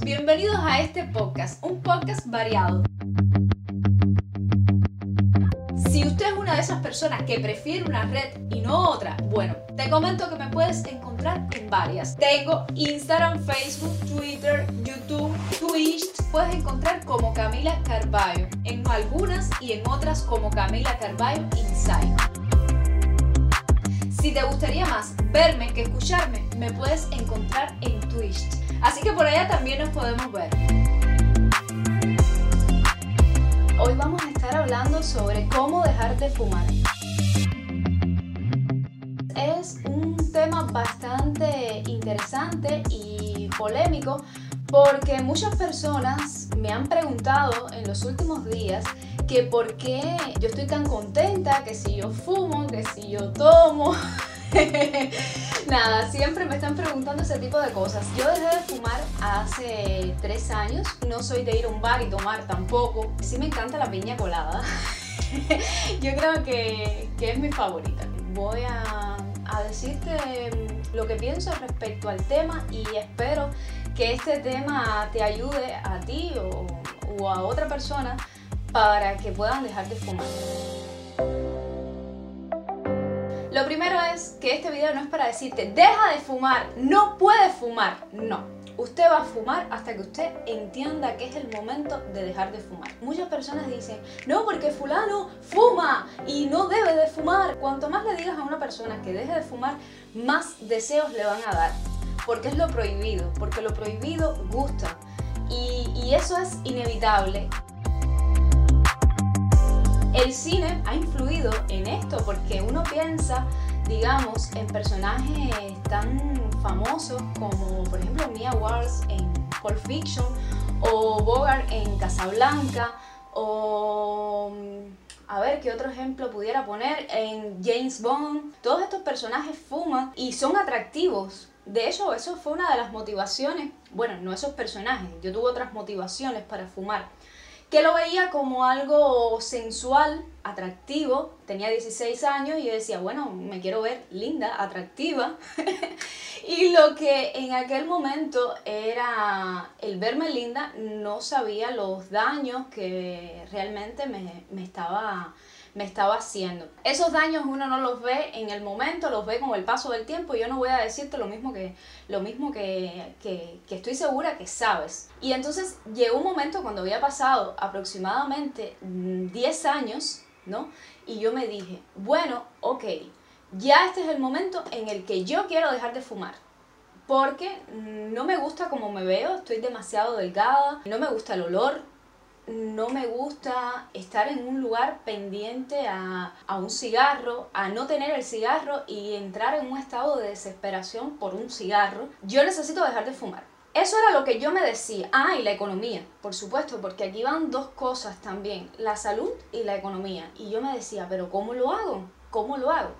bienvenidos a este podcast, un podcast variado. Si usted es una de esas personas que prefiere una red y no otra, bueno, te comento que me puedes encontrar en varias. Tengo Instagram, Facebook, Twitter, YouTube, Twitch. Puedes encontrar como Camila Carballo en algunas y en otras como Camila Carballo Inside. Si te gustaría más verme que escucharme, me puedes encontrar en Twitch. Así que por allá también nos podemos ver. Hoy vamos a estar hablando sobre cómo dejar de fumar. Es un tema bastante interesante y polémico porque muchas personas me han preguntado en los últimos días que por qué yo estoy tan contenta, que si yo fumo, que si yo tomo. Nada, siempre me están preguntando ese tipo de cosas. Yo dejé de fumar hace tres años. No soy de ir a un bar y tomar tampoco. Sí me encanta la piña colada. Yo creo que, que, es mi favorita. Voy a, a decirte lo que pienso respecto al tema y espero que este tema te ayude a ti o, o a otra persona para que puedan dejar de fumar. Lo primero es que este video no es para decirte, deja de fumar, no puedes fumar. No, usted va a fumar hasta que usted entienda que es el momento de dejar de fumar. Muchas personas dicen, no, porque fulano fuma y no debe de fumar. Cuanto más le digas a una persona que deje de fumar, más deseos le van a dar. Porque es lo prohibido, porque lo prohibido gusta. Y, y eso es inevitable. El cine ha influido en esto porque uno piensa, digamos, en personajes tan famosos como, por ejemplo, Mia Wars en Pulp Fiction o Bogart en Casablanca o a ver qué otro ejemplo pudiera poner en James Bond. Todos estos personajes fuman y son atractivos. De hecho, eso fue una de las motivaciones. Bueno, no esos personajes, yo tuve otras motivaciones para fumar que lo veía como algo sensual, atractivo. Tenía 16 años y yo decía, bueno, me quiero ver linda, atractiva. y lo que en aquel momento era el verme linda, no sabía los daños que realmente me, me estaba me estaba haciendo. Esos daños uno no los ve en el momento, los ve con el paso del tiempo. Yo no voy a decirte lo mismo que, lo mismo que, que, estoy segura que sabes. Y entonces llegó un momento cuando había pasado aproximadamente 10 mm, años, ¿no? Y yo me dije, bueno, ok, ya este es el momento en el que yo quiero dejar de fumar porque no me gusta como me veo, estoy demasiado delgada, no me gusta el olor, no me gusta estar en un lugar pendiente a, un cigarro, a no tener el cigarro y entrar en un estado de desesperación por un cigarro. Yo necesito dejar de fumar. Eso era lo que yo me decía. Ah, y la economía, por supuesto, porque aquí van dos cosas también, la salud y la economía. Y yo me decía, pero ¿cómo lo hago? ¿Cómo lo hago?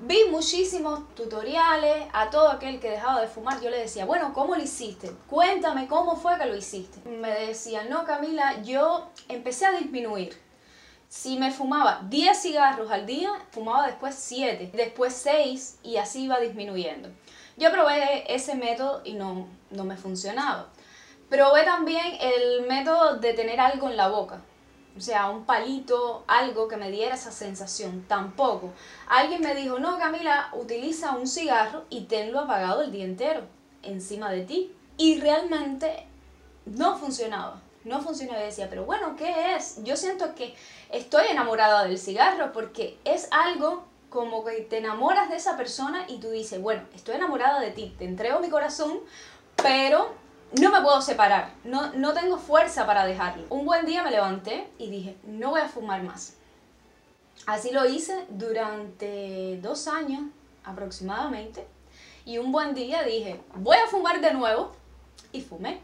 Vi muchísimos tutoriales, a todo aquel que dejaba de fumar yo le decía, bueno, ¿cómo lo hiciste? Cuéntame cómo fue que lo hiciste. Me decía, no Camila, yo empecé a disminuir. Si me fumaba 10 cigarros al día, fumaba después 7, después 6 y así iba disminuyendo. Yo probé ese método y no, no me funcionaba. Probé también el método de tener algo en la boca o sea, un palito, algo que me diera esa sensación, tampoco. Alguien me dijo, no, Camila, utiliza un cigarro y tenlo apagado el día entero, encima de ti. Y realmente no funcionaba, no funcionaba. Y decía, pero bueno, ¿qué es? Yo siento que estoy enamorada del cigarro porque es algo como que te enamoras de esa persona y tú dices, bueno, estoy enamorada de ti, te entrego mi corazón, pero no me puedo separar, no, no tengo fuerza para dejarlo. Un buen día me levanté y dije, no voy a fumar más. Así lo hice durante dos años aproximadamente. Y un buen día dije, voy a fumar de nuevo. Y fumé.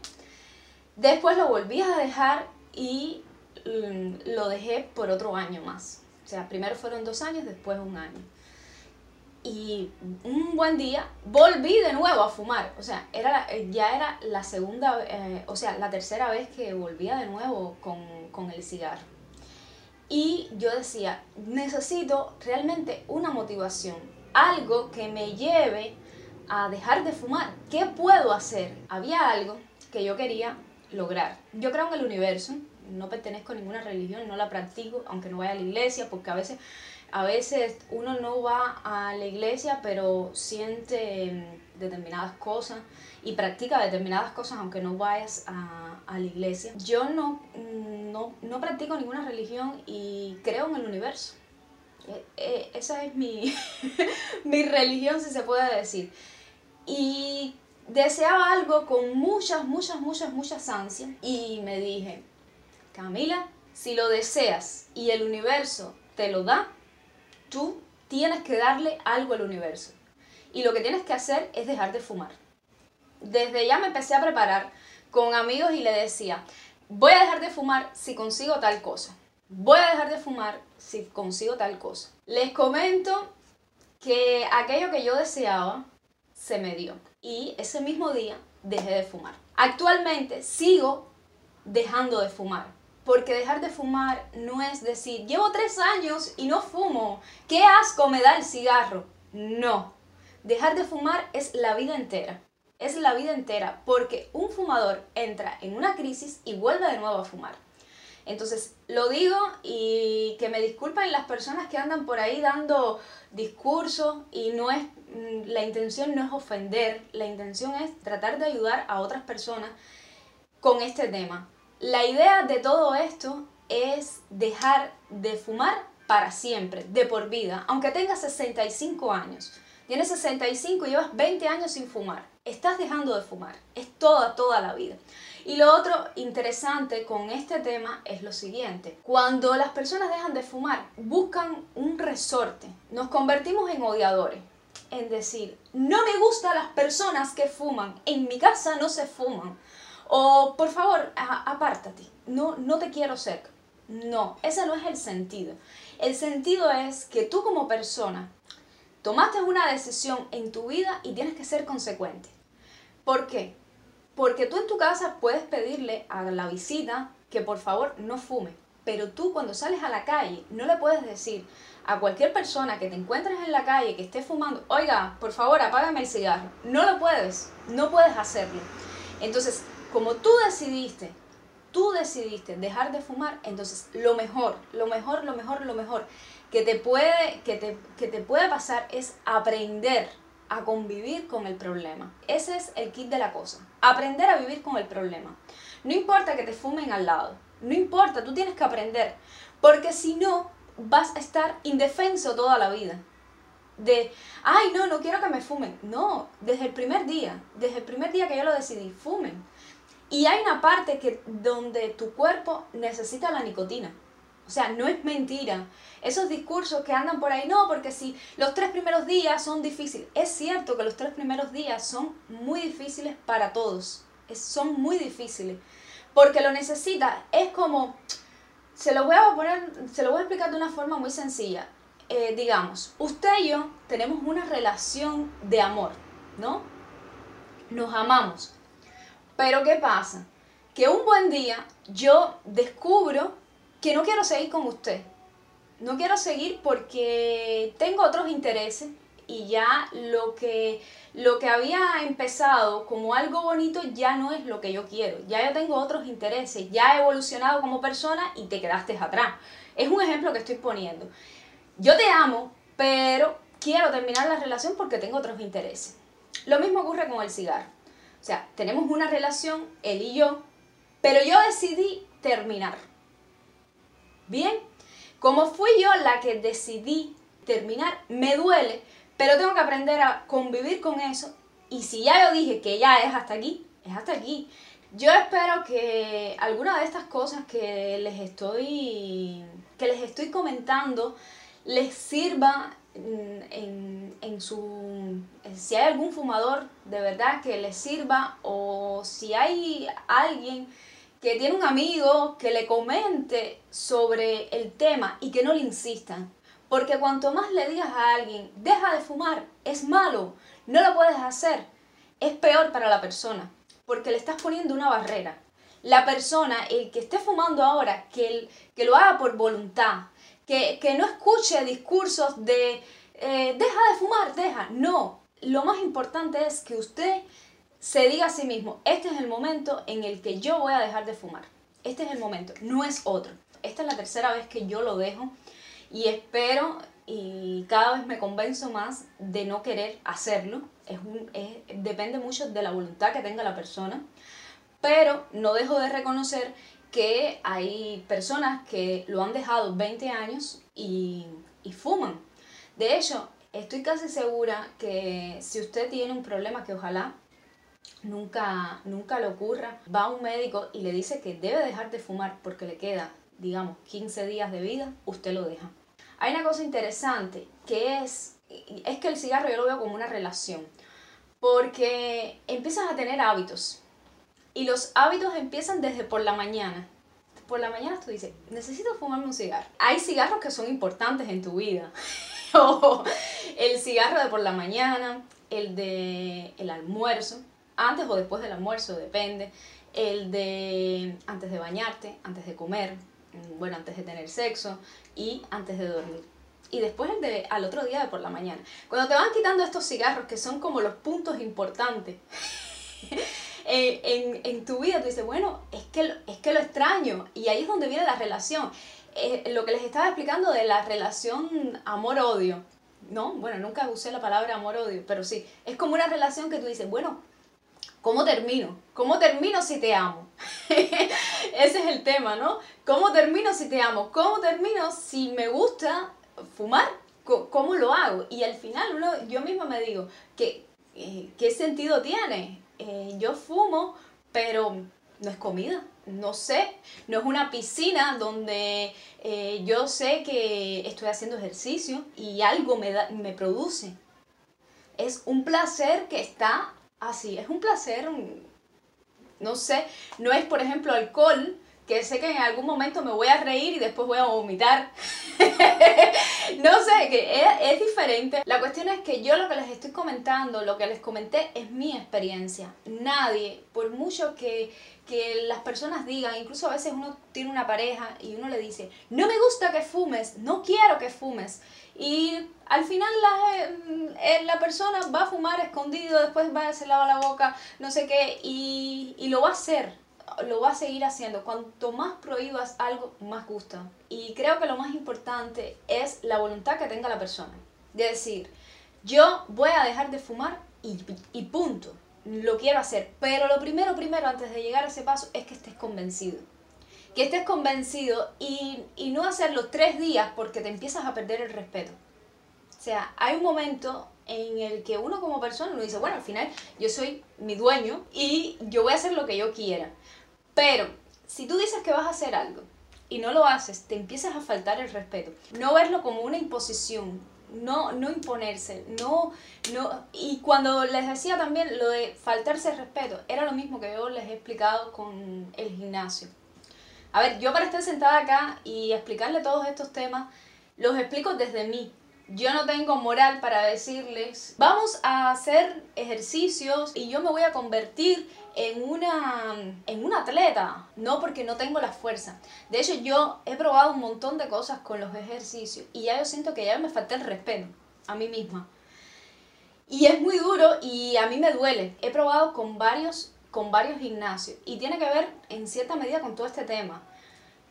Después lo volví a dejar y mm, lo dejé por otro año más. O sea, primero fueron dos años, después un año y un buen día volví de nuevo a fumar. O sea, era ya era la segunda, eh, o sea, la tercera vez que volvía de nuevo con, con el cigarro. Y yo decía, necesito realmente una motivación, algo que me lleve a dejar de fumar. ¿Qué puedo hacer? Había algo que yo quería lograr. Yo creo en el universo, no pertenezco a ninguna religión, no la practico, aunque no vaya a la iglesia, porque a veces, a veces uno no va a la iglesia, pero siente mm, determinadas cosas y practica determinadas cosas aunque no vayas a, a la iglesia. Yo no, mm, no, no practico ninguna religión y creo en el universo. E, e, esa es mi, mi religión, si se puede decir. Y deseaba algo con muchas, muchas, muchas, muchas ansias y me dije, Camila, si lo deseas y el universo te lo da, tú tienes que darle algo al universo. Y lo que tienes que hacer es dejar de fumar. Desde ya me empecé a preparar con amigos y le decía, voy a dejar de fumar si consigo tal cosa. Voy a dejar de fumar si consigo tal cosa. Les comento que aquello que yo deseaba se me dio. Y ese mismo día dejé de fumar. Actualmente sigo dejando de fumar. Porque dejar de fumar no es decir, llevo tres años y no fumo. ¿Qué asco me da el cigarro? No. Dejar de fumar es la vida entera. Es la vida entera porque un fumador entra en una crisis y vuelve de nuevo a fumar. Entonces, lo digo y que me disculpen las personas que andan por ahí dando discursos y no es, mm, la intención no es ofender, la intención es tratar de ayudar a otras personas con este tema. La idea de todo esto es dejar de fumar para siempre, de por vida, aunque tengas 65 años. Tienes 65 y llevas 20 años sin fumar. Estás dejando de fumar. Es toda, toda la vida. Y lo otro interesante con este tema es lo siguiente. Cuando las personas dejan de fumar, buscan un resorte. Nos convertimos en odiadores. En decir, no me gustan las personas que fuman. En mi casa no se fuman. O por favor, apártate. No, no te quiero cerca. No, ese no es el sentido. El sentido es que tú como persona tomaste una decisión en tu vida y tienes que ser consecuente. ¿Por qué? Porque tú en tu casa puedes pedirle a la visita que por favor no fume, pero tú cuando sales a la calle no le puedes decir a cualquier persona que te encuentres en la calle que esté fumando, oiga, por favor apágame el cigarro. No lo puedes, no puedes hacerlo. Entonces, como tú decidiste, tú decidiste dejar de fumar, entonces lo mejor, lo mejor, lo mejor, lo mejor que te puede, que te, que te puede pasar es aprender a convivir con el problema. Ese es el kit de la cosa. Aprender a vivir con el problema. No importa que te fumen al lado. No importa, tú tienes que aprender. Porque si no, vas a estar indefenso toda la vida. De, ay, no, no quiero que me fumen. No, desde el primer día, desde el primer día que yo lo decidí, fumen. Y hay una parte que, donde tu cuerpo necesita la nicotina. O sea, no es mentira. Esos discursos que andan por ahí, no, porque si los tres primeros días son difíciles. Es cierto que los tres primeros días son muy difíciles para todos. son muy difíciles. Porque lo necesita. Es como, se lo voy a poner, se lo voy a explicar de una forma muy sencilla. Eh, digamos, usted y yo tenemos una relación de amor, ¿no? Nos amamos. Pero ¿qué pasa? Que un buen día yo descubro que no quiero seguir con usted. No quiero seguir porque tengo otros intereses y ya lo que, lo que había empezado como algo bonito ya no es lo que yo quiero. Ya yo tengo otros intereses, ya he evolucionado como persona y te quedaste atrás. Es un ejemplo que estoy poniendo. Yo te amo, pero quiero terminar la relación porque tengo otros intereses. Lo mismo ocurre con el cigarro. O sea, tenemos una relación, él y yo, pero yo decidí terminar. Bien, como fui yo la que decidí terminar, me duele, pero tengo que aprender a convivir con eso. Y si ya yo dije que ya es hasta aquí, es hasta aquí. Yo espero que alguna de estas cosas que les estoy, que les estoy comentando les sirva en, en, su... Si hay algún fumador de verdad que les sirva o si hay alguien que tiene un amigo que le comente sobre el tema y que no le insistan. Porque cuanto más le digas a alguien, deja de fumar, es malo, no lo puedes hacer, es peor para la persona, porque le estás poniendo una barrera. La persona, el que esté fumando ahora, que, que lo haga por voluntad, que, no escuche discursos de eh, deja de fumar, deja. No, lo más importante es que usted se diga a sí mismo, este es el momento en el que yo voy a dejar de fumar. Este es el momento, no es otro. Esta es la tercera vez que yo lo dejo y espero y cada vez me convenzo más de no querer hacerlo. Es un, depende mucho de la voluntad que tenga la persona, pero no dejo de reconocer que hay personas que lo han dejado 20 años y, y fuman. De hecho, estoy casi segura que si usted tiene un problema que ojalá nunca, nunca le ocurra, va a un médico y le dice que debe dejar de fumar porque le queda, digamos, 15 días de vida, usted lo deja. Hay una cosa interesante que es, es que el cigarro yo lo veo como una relación, porque empiezas a tener hábitos y los hábitos empiezan desde por la mañana. Por la mañana tú dices, necesito fumarme un cigarro. Hay cigarros que son importantes en tu vida. el cigarro de por la mañana, el de el almuerzo, antes o después del almuerzo, depende. El de antes de bañarte, antes de comer, mm, bueno, antes de tener sexo y antes de dormir. Y después el de al otro día de por la mañana. Cuando te van quitando estos cigarros que son como los puntos importantes en, en, tu vida, tú dices, bueno, es que, es que lo extraño. Y ahí es donde viene la relación. Eh, lo que les estaba explicando de la relación amor-odio. No, bueno, nunca usé la palabra amor-odio, pero sí, es como una relación que tú dices, bueno, ¿Cómo termino? ¿Cómo termino si te amo? Ese es el tema, ¿no? ¿Cómo termino si te amo? ¿Cómo termino si me gusta fumar? ¿Cómo lo hago? Y al final uno, yo misma me digo, ¿qué, eh, ¿qué sentido tiene? Eh, yo fumo, pero no es comida, no sé, no es una piscina donde eh, yo sé que estoy haciendo ejercicio y algo me, da, me produce. Es un placer que está así, es un placer, no sé, no es por ejemplo alcohol, que sé que en algún momento me voy a reír y después voy a vomitar. no sé, que es, diferente. La cuestión es que yo lo que les estoy comentando, lo que les comenté es mi experiencia. Nadie, por mucho que, que las personas digan, incluso a veces uno tiene una pareja y uno le dice, no me gusta que fumes, no quiero que fumes. Y al final la, eh, la persona va a fumar escondido, después va a se lava la boca, no sé qué, y, y lo va a hacer lo va a seguir haciendo. Cuanto más prohíbas algo, más gusta. Y creo que lo más importante es la voluntad que tenga la persona. De decir, yo voy a dejar de fumar y, y punto. Lo quiero hacer. Pero lo primero, primero, antes de llegar a ese paso, es que estés convencido. Que estés convencido y, y no hacerlo tres días porque te empiezas a perder el respeto. O sea, hay un momento en el que uno como persona uno dice, bueno, al final yo soy mi dueño y yo voy a hacer lo que yo quiera. Pero si tú dices que vas a hacer algo y no lo haces, te empiezas a faltar el respeto. No verlo como una imposición, no, no imponerse, no, no. Y cuando les decía también lo de faltarse el respeto, era lo mismo que yo les he explicado con el gimnasio. A ver, yo para estar sentada acá y explicarle todos estos temas, los explico desde mí, yo no tengo moral para decirles, vamos a hacer ejercicios y yo me voy a convertir en una, en una atleta, no porque no tengo la fuerza. De hecho, yo he probado un montón de cosas con los ejercicios y ya yo siento que ya me falta el respeto a mí misma. Y es muy duro y a mí me duele. He probado con varios, con varios gimnasios y tiene que ver en cierta medida con todo este tema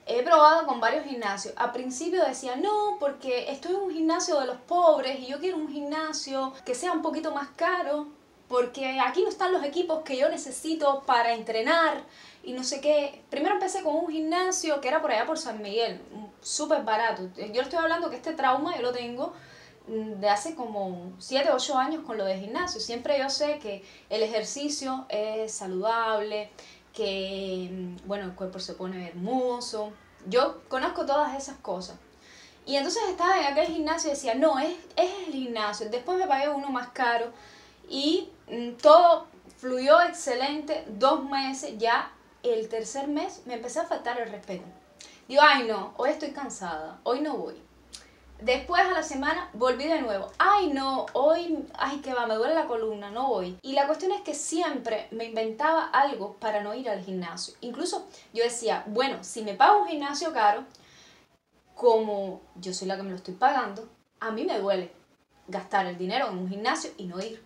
he probado con varios gimnasios. A principio decía, no, porque estoy en un gimnasio de los pobres y yo quiero un gimnasio que sea un poquito más caro, porque aquí no están los equipos que yo necesito para entrenar y no sé qué. Primero empecé con un gimnasio que era por allá por San Miguel, súper barato. Yo estoy hablando que este trauma yo lo tengo mm, de hace como 7, 8 años con lo de gimnasio. Siempre yo sé que el ejercicio es saludable, que, mm, bueno, el cuerpo se pone hermoso. Yo conozco todas esas cosas. Y entonces estaba en aquel gimnasio y decía, no, es, es el gimnasio. Después me pagué uno más caro y mm, todo fluyó excelente. Dos meses, ya el tercer mes me empecé a faltar el respeto. Digo, ay no, hoy estoy cansada, hoy no voy. Después a la semana volví de nuevo. Ay, no, hoy, ay, que va, me duele la columna, no voy. Y la cuestión es que siempre me inventaba algo para no ir al gimnasio. Incluso yo decía, bueno, si me pago un gimnasio caro, como yo soy la que me lo estoy pagando, a mí me duele gastar el dinero en un gimnasio y no ir.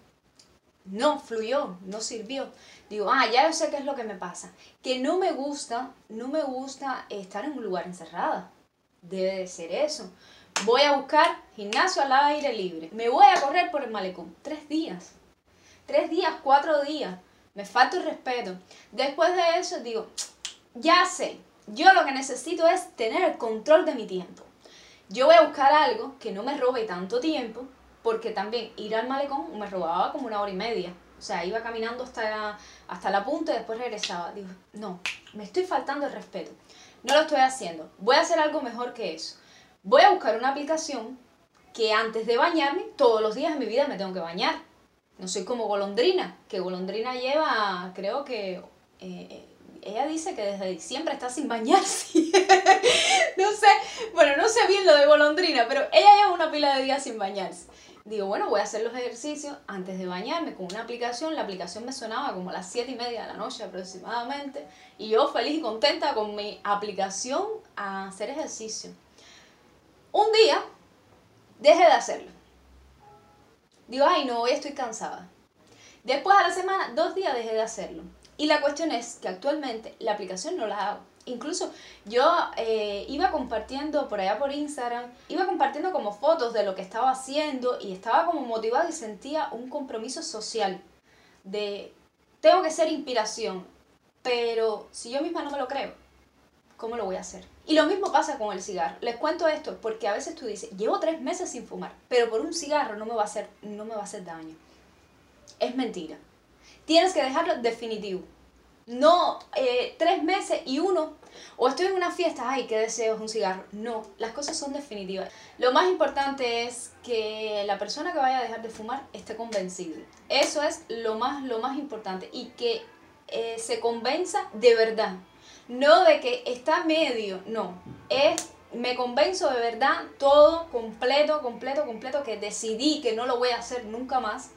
no fluyó, no sirvió. Digo, ah, ya yo sé qué es lo que me pasa. Que no me gusta, no me gusta estar en un lugar encerrada. Debe de ser eso. Voy a buscar gimnasio al aire libre. Me voy a correr por el malecón. Tres días. Tres días, cuatro días. Me falta el respeto. Después de eso digo, ya sé, yo lo que necesito es tener el control de mi tiempo. Yo voy a buscar algo que no me robe tanto tiempo, porque también ir al malecón me robaba como una hora y media. O sea, iba caminando hasta la, hasta la punta y después regresaba. Digo, no, me estoy faltando el respeto. No lo estoy haciendo. Voy a hacer algo mejor que eso. Voy a buscar una aplicación que antes de bañarme, todos los días de mi vida me tengo que bañar. No soy como golondrina, que golondrina lleva, creo que eh, ella dice que desde diciembre está sin bañarse. no sé, bueno, no sé bien lo de golondrina, pero ella lleva una pila de días sin bañarse. Digo, bueno, voy a hacer los ejercicios antes de bañarme con una aplicación. La aplicación me sonaba como a las 7 y media de la noche aproximadamente. Y yo feliz y contenta con mi aplicación a hacer ejercicio. Un día dejé de hacerlo. Digo, ay, no, hoy estoy cansada. Después a la semana, dos días dejé de hacerlo. Y la cuestión es que actualmente la aplicación no la hago. Incluso yo eh, iba compartiendo por allá por Instagram, iba compartiendo como fotos de lo que estaba haciendo y estaba como motivada y sentía un compromiso social de tengo que ser inspiración, pero si yo misma no me lo creo, ¿cómo lo voy a hacer? Y lo mismo pasa con el cigarro. Les cuento esto porque a veces tú dices, llevo tres meses sin fumar, pero por un cigarro no me va a hacer, no me va a hacer daño. Es mentira. Tienes que dejarlo definitivo. No eh, tres meses y uno, o estoy en una fiesta, ay, qué deseo, es un cigarro. No, las cosas son definitivas. Lo más importante es que la persona que vaya a dejar de fumar esté convencida. Eso es lo más, lo más importante. Y que eh, se convenza de verdad. No de que está medio, no. Es me convenzo de verdad todo completo, completo, completo, que decidí que no lo voy a hacer nunca más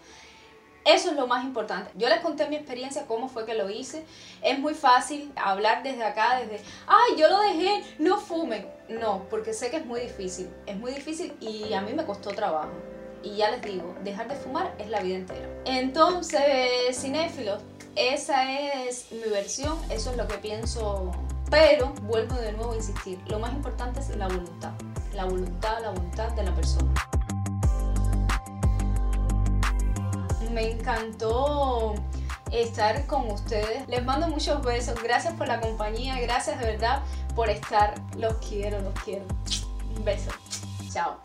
eso es lo más importante. Yo les conté mi experiencia, cómo fue que lo hice. Es muy fácil hablar desde acá, desde, ay, yo lo dejé, no fumen. No, porque sé que es muy difícil. Es muy difícil y a mí me costó trabajo. Y ya les digo, dejar de fumar es la vida entera. Entonces, cinéfilos, esa es mi versión, eso es lo que pienso. Pero vuelvo de nuevo a insistir, lo más importante es la voluntad. La voluntad, la voluntad de la persona. me encantó estar con ustedes. Les mando muchos besos. Gracias por la compañía. Gracias de verdad por estar. Los quiero, los quiero. Un beso. Chao.